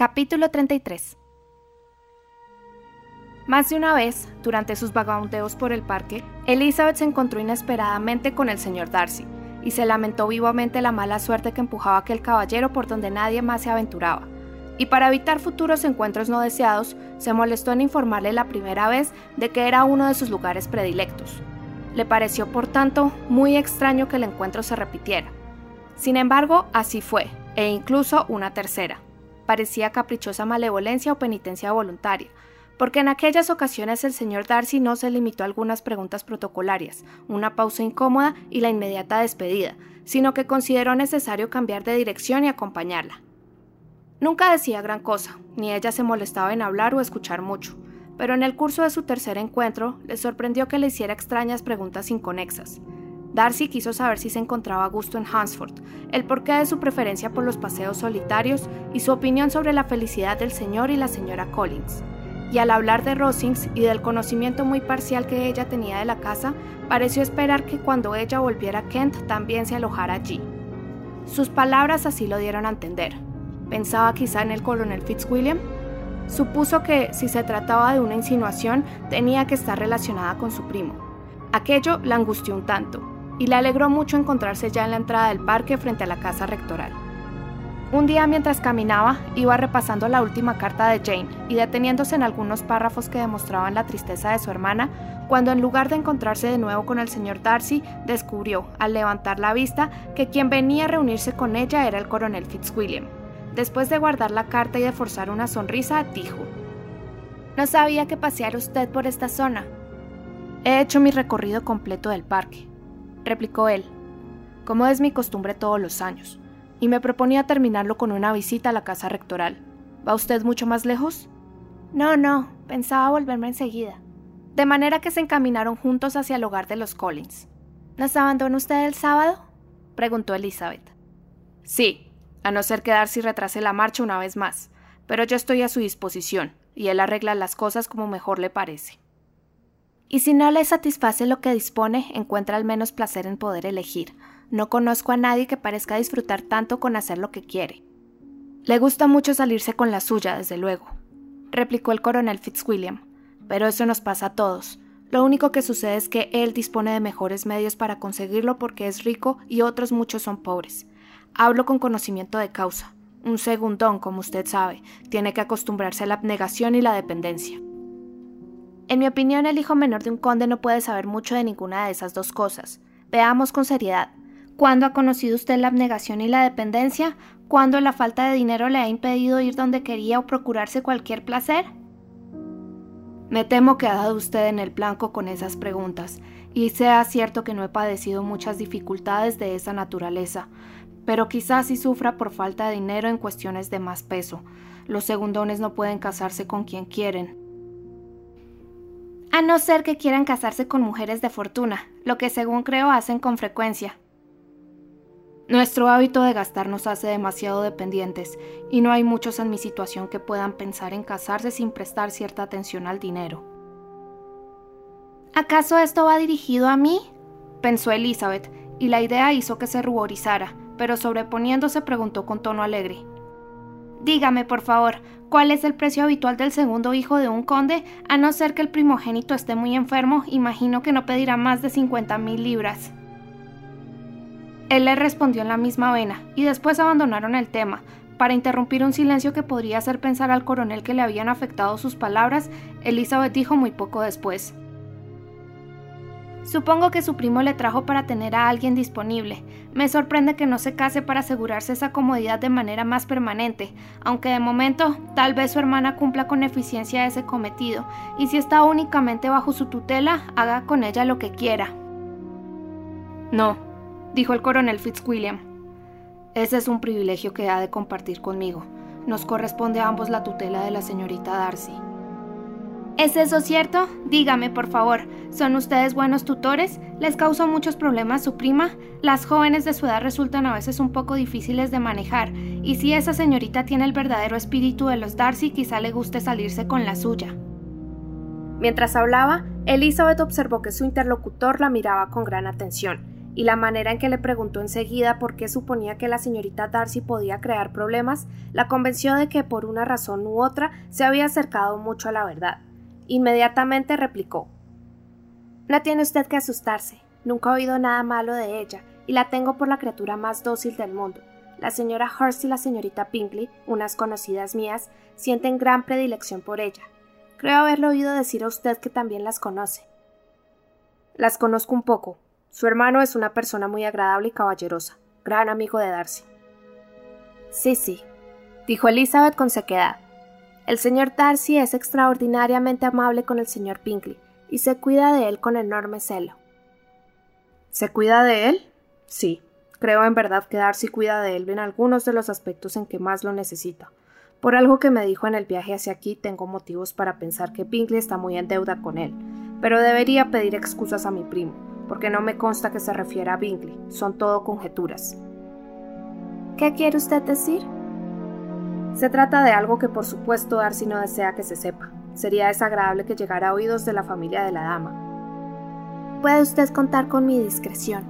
Capítulo 33 Más de una vez, durante sus vagabundeos por el parque, Elizabeth se encontró inesperadamente con el señor Darcy y se lamentó vivamente la mala suerte que empujaba aquel caballero por donde nadie más se aventuraba. Y para evitar futuros encuentros no deseados, se molestó en informarle la primera vez de que era uno de sus lugares predilectos. Le pareció, por tanto, muy extraño que el encuentro se repitiera. Sin embargo, así fue, e incluso una tercera. Parecía caprichosa malevolencia o penitencia voluntaria, porque en aquellas ocasiones el señor Darcy no se limitó a algunas preguntas protocolarias, una pausa incómoda y la inmediata despedida, sino que consideró necesario cambiar de dirección y acompañarla. Nunca decía gran cosa, ni ella se molestaba en hablar o escuchar mucho, pero en el curso de su tercer encuentro le sorprendió que le hiciera extrañas preguntas inconexas. Darcy quiso saber si se encontraba a gusto en Hansford, el porqué de su preferencia por los paseos solitarios y su opinión sobre la felicidad del señor y la señora Collins. Y al hablar de Rosings y del conocimiento muy parcial que ella tenía de la casa, pareció esperar que cuando ella volviera a Kent también se alojara allí. Sus palabras así lo dieron a entender. Pensaba quizá en el coronel Fitzwilliam. Supuso que, si se trataba de una insinuación, tenía que estar relacionada con su primo. Aquello la angustió un tanto, y le alegró mucho encontrarse ya en la entrada del parque frente a la casa rectoral. Un día mientras caminaba, iba repasando la última carta de Jane y deteniéndose en algunos párrafos que demostraban la tristeza de su hermana, cuando en lugar de encontrarse de nuevo con el señor Darcy, descubrió, al levantar la vista, que quien venía a reunirse con ella era el coronel Fitzwilliam. Después de guardar la carta y de forzar una sonrisa, dijo, No sabía que paseara usted por esta zona. He hecho mi recorrido completo del parque replicó él, como es mi costumbre todos los años, y me proponía terminarlo con una visita a la casa rectoral. ¿Va usted mucho más lejos? No, no, pensaba volverme enseguida. De manera que se encaminaron juntos hacia el hogar de los Collins. ¿Nos abandona usted el sábado? preguntó Elizabeth. Sí, a no ser que Darcy retrase la marcha una vez más, pero yo estoy a su disposición, y él arregla las cosas como mejor le parece y si no le satisface lo que dispone, encuentra al menos placer en poder elegir. No conozco a nadie que parezca disfrutar tanto con hacer lo que quiere. Le gusta mucho salirse con la suya, desde luego, replicó el coronel Fitzwilliam, pero eso nos pasa a todos. Lo único que sucede es que él dispone de mejores medios para conseguirlo porque es rico y otros muchos son pobres. Hablo con conocimiento de causa. Un segundón, como usted sabe, tiene que acostumbrarse a la abnegación y la dependencia. En mi opinión, el hijo menor de un conde no puede saber mucho de ninguna de esas dos cosas. Veamos con seriedad. ¿Cuándo ha conocido usted la abnegación y la dependencia? ¿Cuándo la falta de dinero le ha impedido ir donde quería o procurarse cualquier placer? Me temo que ha dado usted en el blanco con esas preguntas, y sea cierto que no he padecido muchas dificultades de esa naturaleza, pero quizás sí sufra por falta de dinero en cuestiones de más peso. Los segundones no pueden casarse con quien quieren, a no ser que quieran casarse con mujeres de fortuna, lo que según creo hacen con frecuencia. Nuestro hábito de gastar nos hace demasiado dependientes, y no hay muchos en mi situación que puedan pensar en casarse sin prestar cierta atención al dinero. ¿Acaso esto va dirigido a mí? pensó Elizabeth, y la idea hizo que se ruborizara, pero sobreponiéndose preguntó con tono alegre. Dígame, por favor, ¿cuál es el precio habitual del segundo hijo de un conde? A no ser que el primogénito esté muy enfermo, imagino que no pedirá más de 50 mil libras. Él le respondió en la misma vena, y después abandonaron el tema. Para interrumpir un silencio que podría hacer pensar al coronel que le habían afectado sus palabras, Elizabeth dijo muy poco después. Supongo que su primo le trajo para tener a alguien disponible. Me sorprende que no se case para asegurarse esa comodidad de manera más permanente, aunque de momento tal vez su hermana cumpla con eficiencia ese cometido, y si está únicamente bajo su tutela, haga con ella lo que quiera. No, dijo el coronel Fitzwilliam. Ese es un privilegio que ha de compartir conmigo. Nos corresponde a ambos la tutela de la señorita Darcy. ¿Es eso cierto? Dígame, por favor, ¿son ustedes buenos tutores? ¿Les causó muchos problemas su prima? Las jóvenes de su edad resultan a veces un poco difíciles de manejar, y si esa señorita tiene el verdadero espíritu de los Darcy, quizá le guste salirse con la suya. Mientras hablaba, Elizabeth observó que su interlocutor la miraba con gran atención, y la manera en que le preguntó enseguida por qué suponía que la señorita Darcy podía crear problemas, la convenció de que por una razón u otra se había acercado mucho a la verdad. Inmediatamente replicó No tiene usted que asustarse. Nunca he oído nada malo de ella, y la tengo por la criatura más dócil del mundo. La señora Hurst y la señorita Pinkley, unas conocidas mías, sienten gran predilección por ella. Creo haberlo oído decir a usted que también las conoce. Las conozco un poco. Su hermano es una persona muy agradable y caballerosa, gran amigo de Darcy. Sí, sí, dijo Elizabeth con sequedad. El señor Darcy es extraordinariamente amable con el señor Pinkley y se cuida de él con enorme celo. ¿Se cuida de él? Sí, creo en verdad que Darcy cuida de él en algunos de los aspectos en que más lo necesita. Por algo que me dijo en el viaje hacia aquí, tengo motivos para pensar que Pinkley está muy en deuda con él, pero debería pedir excusas a mi primo, porque no me consta que se refiera a Bingley, son todo conjeturas. ¿Qué quiere usted decir? Se trata de algo que por supuesto Darcy no desea que se sepa. Sería desagradable que llegara a oídos de la familia de la dama. Puede usted contar con mi discreción.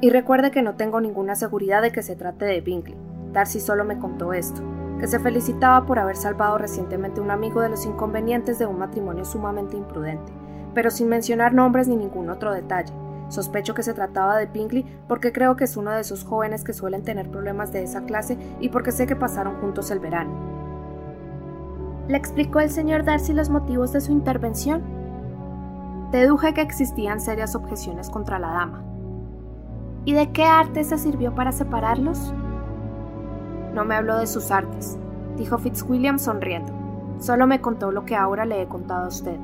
Y recuerde que no tengo ninguna seguridad de que se trate de Bingley. Darcy solo me contó esto que se felicitaba por haber salvado recientemente a un amigo de los inconvenientes de un matrimonio sumamente imprudente, pero sin mencionar nombres ni ningún otro detalle. Sospecho que se trataba de Pinkley porque creo que es uno de esos jóvenes que suelen tener problemas de esa clase y porque sé que pasaron juntos el verano. ¿Le explicó el señor Darcy los motivos de su intervención? Deduje que existían serias objeciones contra la dama. ¿Y de qué arte se sirvió para separarlos? No me habló de sus artes, dijo Fitzwilliam sonriendo. Solo me contó lo que ahora le he contado a usted.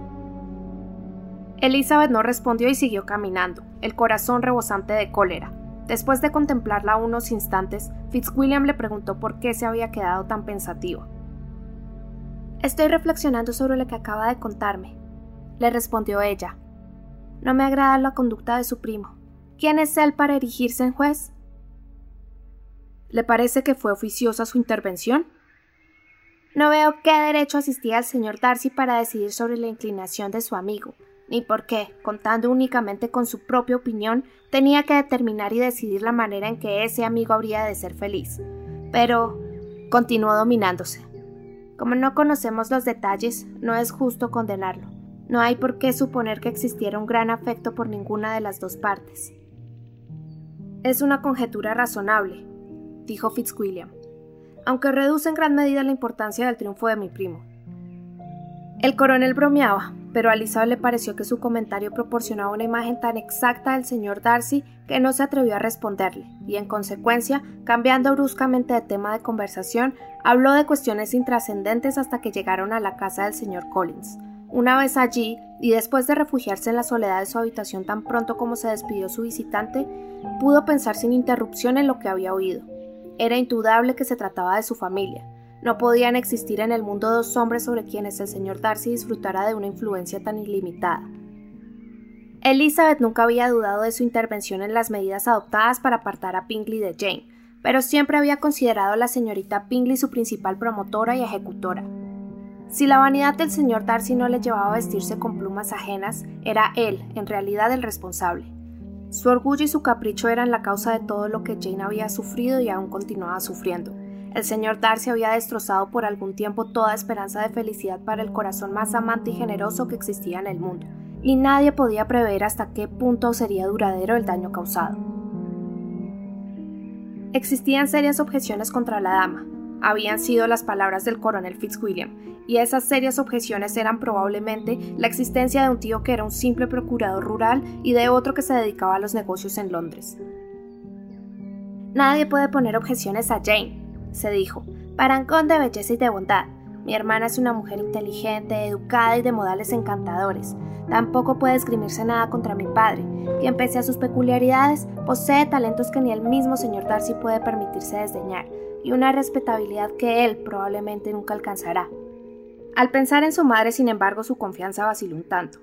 Elizabeth no respondió y siguió caminando, el corazón rebosante de cólera. Después de contemplarla unos instantes, Fitzwilliam le preguntó por qué se había quedado tan pensativa. Estoy reflexionando sobre lo que acaba de contarme, le respondió ella. No me agrada la conducta de su primo. ¿Quién es él para erigirse en juez? ¿Le parece que fue oficiosa su intervención? No veo qué derecho asistía el señor Darcy para decidir sobre la inclinación de su amigo, ni por qué, contando únicamente con su propia opinión, tenía que determinar y decidir la manera en que ese amigo habría de ser feliz. Pero continuó dominándose. Como no conocemos los detalles, no es justo condenarlo. No hay por qué suponer que existiera un gran afecto por ninguna de las dos partes. Es una conjetura razonable, dijo Fitzwilliam, aunque reduce en gran medida la importancia del triunfo de mi primo. El coronel bromeaba, pero a Elizabeth le pareció que su comentario proporcionaba una imagen tan exacta del señor Darcy que no se atrevió a responderle, y en consecuencia, cambiando bruscamente de tema de conversación, habló de cuestiones intrascendentes hasta que llegaron a la casa del señor Collins. Una vez allí, y después de refugiarse en la soledad de su habitación tan pronto como se despidió su visitante, pudo pensar sin interrupción en lo que había oído. Era indudable que se trataba de su familia. No podían existir en el mundo dos hombres sobre quienes el señor Darcy disfrutara de una influencia tan ilimitada. Elizabeth nunca había dudado de su intervención en las medidas adoptadas para apartar a Pingley de Jane, pero siempre había considerado a la señorita Pingley su principal promotora y ejecutora. Si la vanidad del señor Darcy no le llevaba a vestirse con plumas ajenas, era él, en realidad, el responsable. Su orgullo y su capricho eran la causa de todo lo que Jane había sufrido y aún continuaba sufriendo. El señor Darcy había destrozado por algún tiempo toda esperanza de felicidad para el corazón más amante y generoso que existía en el mundo, y nadie podía prever hasta qué punto sería duradero el daño causado. Existían serias objeciones contra la dama, habían sido las palabras del coronel Fitzwilliam, y esas serias objeciones eran probablemente la existencia de un tío que era un simple procurador rural y de otro que se dedicaba a los negocios en Londres. Nadie puede poner objeciones a Jane, se dijo, parangón de belleza y de bondad. Mi hermana es una mujer inteligente, educada y de modales encantadores. Tampoco puede escribirse nada contra mi padre, quien pese a sus peculiaridades posee talentos que ni el mismo señor Darcy puede permitirse desdeñar, y una respetabilidad que él probablemente nunca alcanzará. Al pensar en su madre, sin embargo, su confianza vaciló un tanto,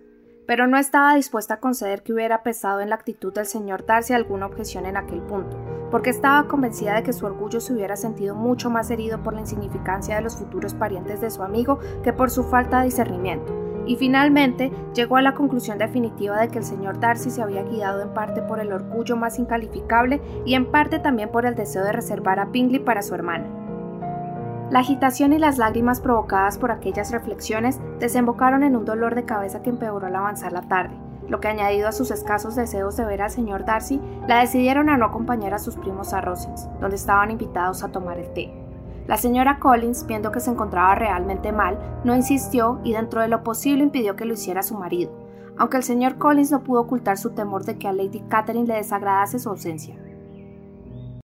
pero no estaba dispuesta a conceder que hubiera pesado en la actitud del señor Darcy alguna objeción en aquel punto, porque estaba convencida de que su orgullo se hubiera sentido mucho más herido por la insignificancia de los futuros parientes de su amigo que por su falta de discernimiento, y finalmente llegó a la conclusión definitiva de que el señor Darcy se había guiado en parte por el orgullo más incalificable y en parte también por el deseo de reservar a Bingley para su hermana. La agitación y las lágrimas provocadas por aquellas reflexiones desembocaron en un dolor de cabeza que empeoró al avanzar la tarde, lo que añadido a sus escasos deseos de ver al señor Darcy, la decidieron a no acompañar a sus primos a Rosings, donde estaban invitados a tomar el té. La señora Collins, viendo que se encontraba realmente mal, no insistió y dentro de lo posible impidió que lo hiciera su marido, aunque el señor Collins no pudo ocultar su temor de que a Lady Catherine le desagradase su ausencia.